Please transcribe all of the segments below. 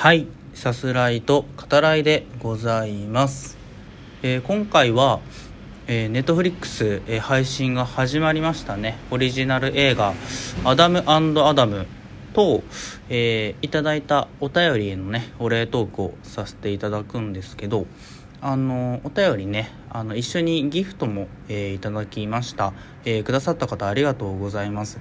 はいさすらいと語らいでございます、えー今回はえー、ネットフリックス、えー配信が始まりましたね。オリジナル映画「アダムアダム」と、えーいただいたお便りへのねお礼トークをさせていただくんですけどあのお便りねあの一緒にギフトも、えーいただきました、えーくださった方ありがとうございます。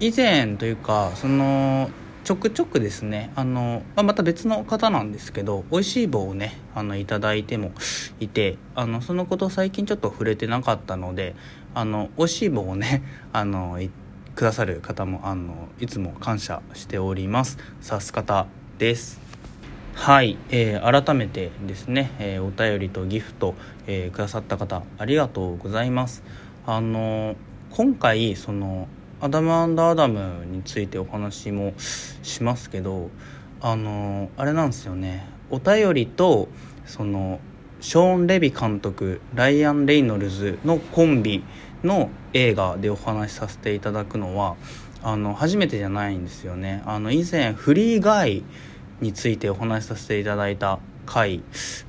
以前というかそのちょくちょくですねあの、まあ、また別の方なんですけど美味しい棒をねあのいただいてもいてあのそのこと最近ちょっと触れてなかったのであの美味しい棒をね あのいくださる方もあのいつも感謝しております。さす方です。はい、えー改めてですね、えーお便りとギフト、えーくださった方ありがとうございます。あの今回そのアダムアダムについてお話もしますけどあのあれなんですよね。お便りとそのショーン・レビ監督ライアン・レイノルズのコンビの映画でお話しさせていただくのはあの初めてじゃないんですよね。あの以前フリーガイについてお話しさせていただいた回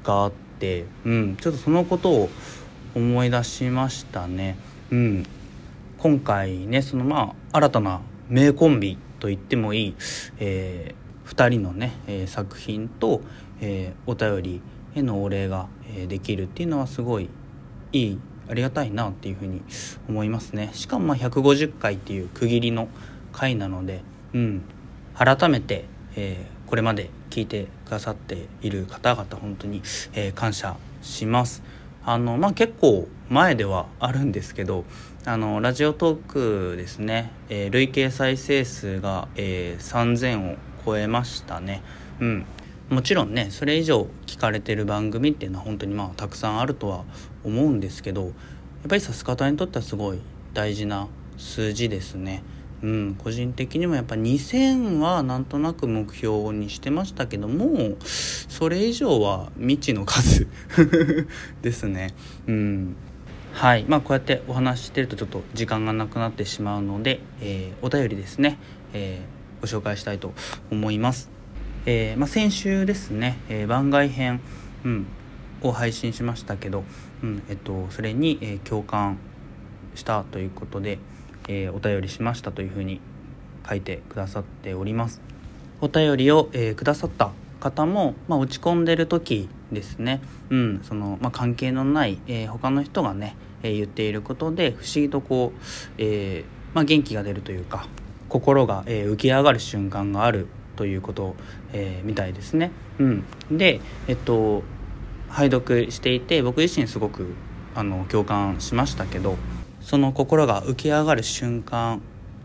があって、うん、ちょっとそのことを思い出しましたね。うん、今回ねそのまあ新たな名コンビと言ってもいい、え2人のね、えー作品と、えーお便りへのお礼が、えーできるっていうのはすごいいいありがたいなっていうふうに思いますね。しかもまあ150回っていう区切りの回なので、うん、改めて、えーこれまで聞いてくださっている方々本当に、えー感謝します。あのまあ結構前ではあるんですけどあのラジオトークですね、えー累計再生数が、えー3000を超えましたね。うん。もちろんねそれ以上聞かれてる番組っていうのは本当にまあたくさんあるとは思うんですけどやっぱりさす方にとってはすごい大事な数字ですね。うん。個人的にもやっぱ2000はなんとなく目標にしてましたけどもそれ以上は未知の数 ですね。うん。はい。まあこうやってお話ししてるとちょっと時間がなくなってしまうので、えーお便りですね、えーご紹介したいと思います。えーまあ、先週ですね、え番外編、うん、を配信しましたけど、うんえっと、それに、え共感したということで、えーお便りしましたというふうに書いてくださっております。お便りを、えーくださった方も、まあ、落ち込んでる時ですね、うんそのまあ、関係のない、えー他の人がね、えー言っていることで不思議とこう、えーまあ、元気が出るというか心が、えー浮き上がる瞬間があるということ、えーみたいですね。うん、で、えっと拝読していて僕自身すごくあの共感しましたけどその心が浮き上がる瞬間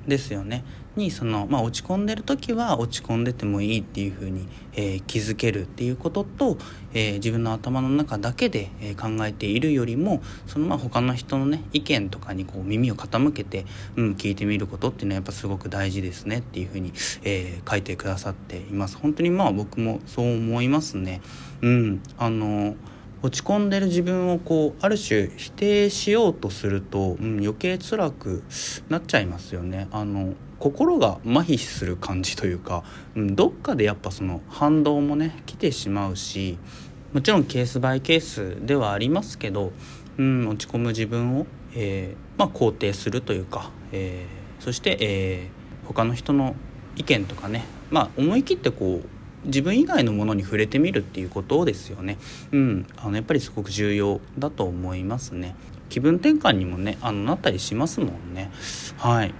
ですよね。にその、まあ、落ち込んでる時は落ち込んでてもいいっていう風に、えー気づけるっていうことと、えー自分の頭の中だけで、え考えているよりもそのまあ他の人のね意見とかにこう耳を傾けて、うん、聞いてみることっていうのはやっぱすごく大事ですねっていう風に、え書いてくださっています。本当にまあ僕もそう思いますね。うん。あの落ち込んでる自分をこうある種否定しようとすると、うん、余計辛くなっちゃいますよね。あの心が麻痺する感じというか、うん、どっかでやっぱその反動もね来てしまうしもちろんケースバイケースではありますけど、うん、落ち込む自分を、えーまあ、肯定するというか、えーそして、えー他の人の意見とかね、まあ、思い切ってこう自分以外のものに触れてみるっていうことですよね。うん、あのやっぱりすごく重要だと思いますね。気分転換にもねあのなったりしますもんね。はい。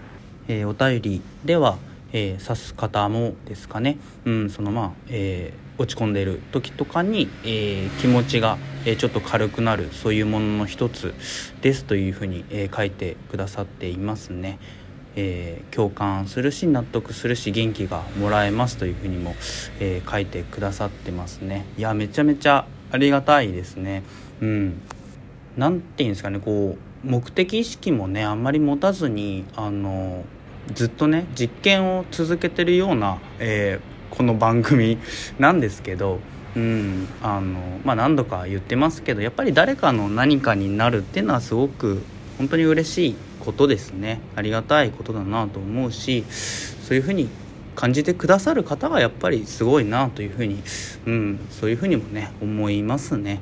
えーお便りでは、えー指す方もですかね。うん、そのまあ、えー落ち込んでいる時とかに、えー気持ちが、えーちょっと軽くなるそういうものの一つですというふうに、えー書いてくださっていますね。えー共感するし納得するし元気がもらえますというふうにも、えー書いてくださってますね。いやめちゃめちゃありがたいですね。うん。なんていうんですかねこう目的意識もねあんまり持たずにあのずっとね実験を続けてるような、えーこの番組 なんですけどうんあのまあ何度か言ってますけどやっぱり誰かの何かになるっていうのはすごく本当に嬉しいことですね。ありがたいことだなと思うしそういうふうに感じてくださる方がやっぱりすごいなというふうに、うん、そういうふうにもね思いますね。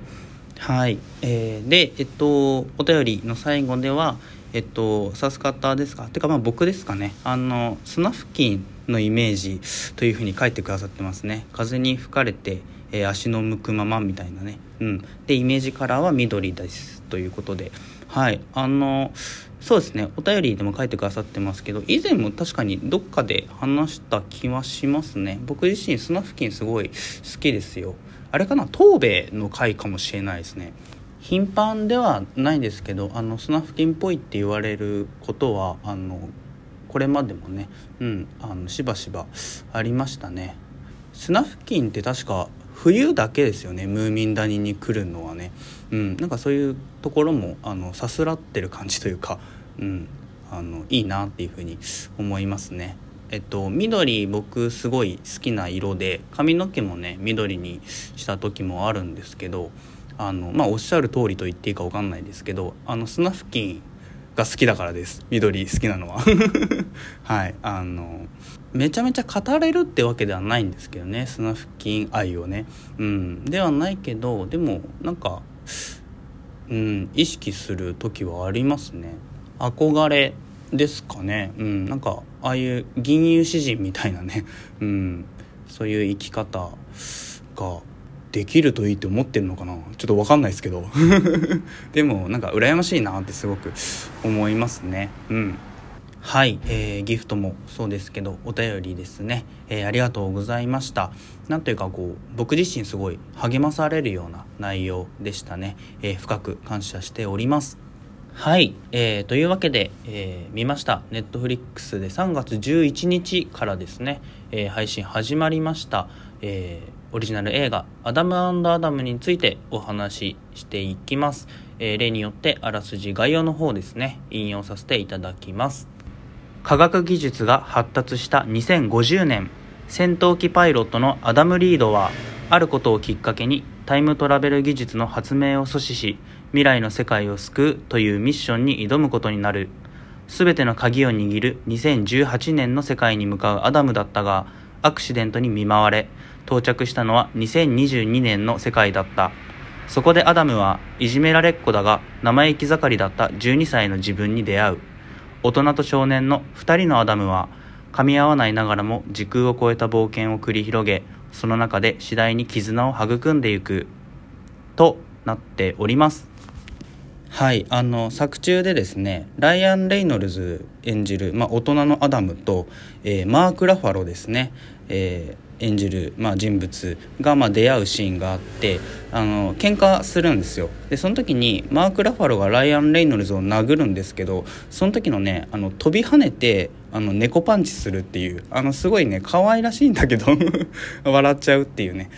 はい、えー、で、えっと、お便りの最後では、えっと、さす方ですか？てかまあ僕ですかね。あの砂付近のイメージというふうに書いてくださってますね。風に吹かれて、えー、足の向くままみたいなね、うん、でイメージカラーは緑です。ということで。はい。あのそうですね。お便りでも書いてくださってますけど以前も確かにどっかで話した気はしますね。僕自身砂付近すごい好きですよ。あれかな？東米の回かもしれないですね。頻繁ではないですけどあの砂付近っぽいって言われることはあのこれまでもね、うん、あのしばしばありましたね。砂付近って確か冬だけですよねムーミン谷に来るのはね、うん、なんかそういうところもあのさすらってる感じというか、うん、あのいいなっていうふうに思いますね。えっと、緑僕すごい好きな色で髪の毛もね緑にした時もあるんですけどあのまあおっしゃる通りと言っていいか分かんないですけどあの砂付近が好きだからです。緑好きなのは。はいあのめちゃめちゃ語れるってわけではないんですけどね砂付近愛をね。うん。ではないけどでもなんかうん意識する時はありますね。憧れですかね。うん。なんかああいう銀融詩人みたいなね。うん。そういう生き方ができるといいって思ってるのかな。ちょっと分かんないですけど。でもなんか羨ましいなってすごく思いますね。うん。はい、えー、ギフトもそうですけどお便りですね、えー、ありがとうございました。なんというかこう僕自身すごい励まされるような内容でしたね、えー、深く感謝しております。はい、えー、というわけで、えー、見ました。ネットフリックスで3月11日からですね、えー、配信始まりました、えーオリジナル映画「アダムアダム」についてお話ししていきます、えー、例によってあらすじ概要の方ですね。引用させていただきます。科学技術が発達した2050年戦闘機パイロットのアダム・リードはあることをきっかけにタイムトラベル技術の発明を阻止し未来の世界を救うというミッションに挑むことになる。全ての鍵を握る2018年の世界に向かうアダムだったがアクシデントに見舞われ到着したのは2022年の世界だった。そこでアダムはいじめられっ子だが生意気盛りだった12歳の自分に出会う。大人と少年の2人のアダムは噛み合わないながらも時空を超えた冒険を繰り広げその中で次第に絆を育んでいくとなっております。はいあの作中でですねライアン・レイノルズ演じる、まあ、大人のアダムと、えー、マーク・ラファロですね、えー演じる、まあ、人物がまあ出会うシーンがあってあの喧嘩するんですよ。でその時にマーク・ラファロがライアン・レイノルズを殴るんですけどその時のねあの飛び跳ねてあの猫パンチするっていうあのすごいね可愛らしいんだけど 笑っちゃうっていうね。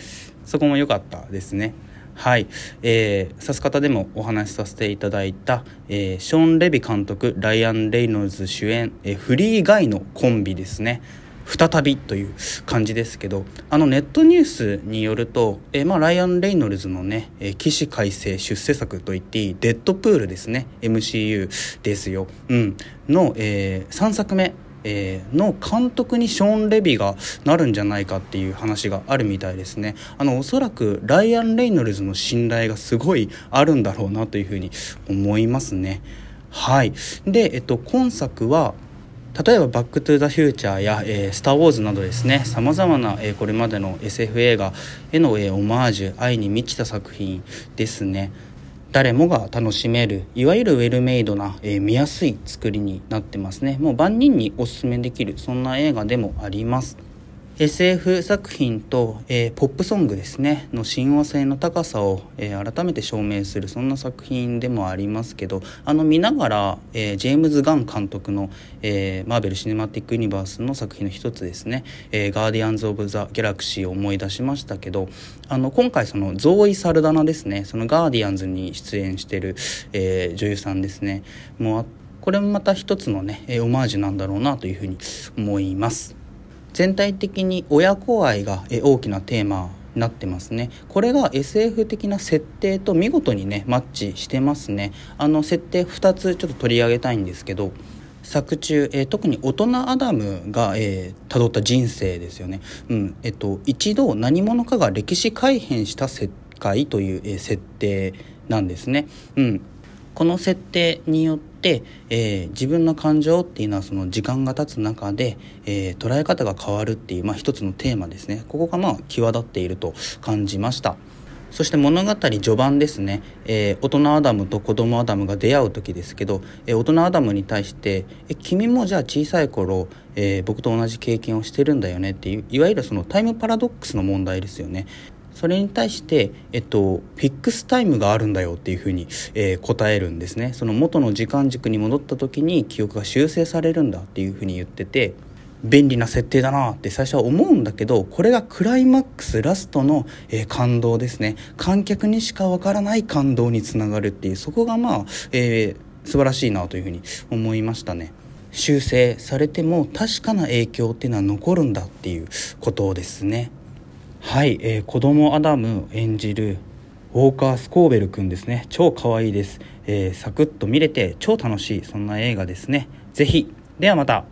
そこも良かったですね。はい、えー、さす方でもお話しさせていただいた、えー、ショーン・レビ監督ライアン・レイノルズ主演、えー、フリーガイのコンビですね。再びという感じですけどあのネットニュースによると、えー、まあ、ライアン・レイノルズのね、えー、起死回生出世作と言っていいデッドプールですね MCU ですよ、うん、の、えー、3作目えー、の監督にショーン・レビがなるんじゃないかっていう話があるみたいですね。あのおそらくライアン・レイノルズの信頼がすごいあるんだろうなというふうに思いますね。はい。で、えっと、今作は例えば「バック・トゥ・ザ・フューチャー」や「えー、スター・ウォーズ」などですねさまざまな、えー、これまでの SF 映画への、えー、オマージュ愛に満ちた作品ですね。誰もが楽しめるいわゆるウェルメイドな、え、見やすい作りになってますね。もう万人におすすめできるそんな映画でもあります。SF 作品と、えー、ポップソングですね。の親和性の高さを、えー、改めて証明するそんな作品でもありますけどあの見ながら、えー、ジェームズ・ガン監督の、え、マーベル・シネマティック・ユニバースの作品の一つですね「え、ガーディアンズ・オブ・ザ・ギャラクシー」を思い出しましたけどあの今回そのゾーイ・サルダナですね。そのガーディアンズに出演してる、え、女優さんですね。もうこれもまた一つのね、オマージュなんだろうなというふうに思います。全体的に親子愛が大きなテーマになってますね。これが SF 的な設定と見事にねマッチしてますね。あの設定2つちょっと取り上げたいんですけど作中、えー、特に大人アダムが、えー、辿った人生ですよね、うんえっと、一度何者かが歴史改変した世界という、えー、設定なんですね。うん、この設定によって、えー、自分の感情っていうのはその時間が経つ中で、えー、捉え方が変わるっていう、まあ、一つのテーマですね。ここがまあ際立っていると感じました。そして物語序盤ですね、えー、大人アダムと子供アダムが出会う時ですけど、えー、大人アダムに対して「え君もじゃあ小さい頃、えー、僕と同じ経験をしてるんだよね」っていういわゆるそのタイムパラドックスの問題ですよね。それに対して、えっと、フィックスタイムがあるんだよっていうふうに、えー、答えるんですね。その元の時間軸に戻った時に記憶が修正されるんだっていうふうに言ってて便利な設定だなって最初は思うんだけどこれがクライマックスラストの、えー、感動ですね。観客にしかわからない感動につながるっていうそこがまあ、えー、素晴らしいなというふうに思いましたね。修正されても確かな影響っていうのは残るんだっていうことですね。はい、えー、子供アダム演じるウォーカー・スコーベル君ですね。超可愛いです、えー、サクッと見れて超楽しい。そんな映画ですね。ぜひ。ではまた。